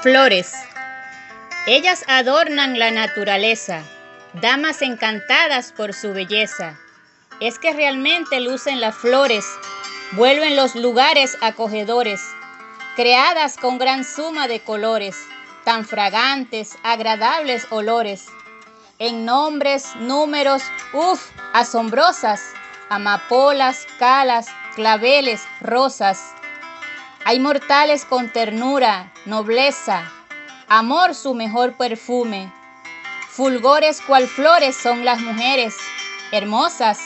Flores. Ellas adornan la naturaleza, damas encantadas por su belleza. Es que realmente lucen las flores, vuelven los lugares acogedores, creadas con gran suma de colores, tan fragantes, agradables olores, en nombres, números, uff, asombrosas, amapolas, calas, claveles, rosas hay mortales con ternura, nobleza, amor su mejor perfume. Fulgores cual flores son las mujeres, hermosas,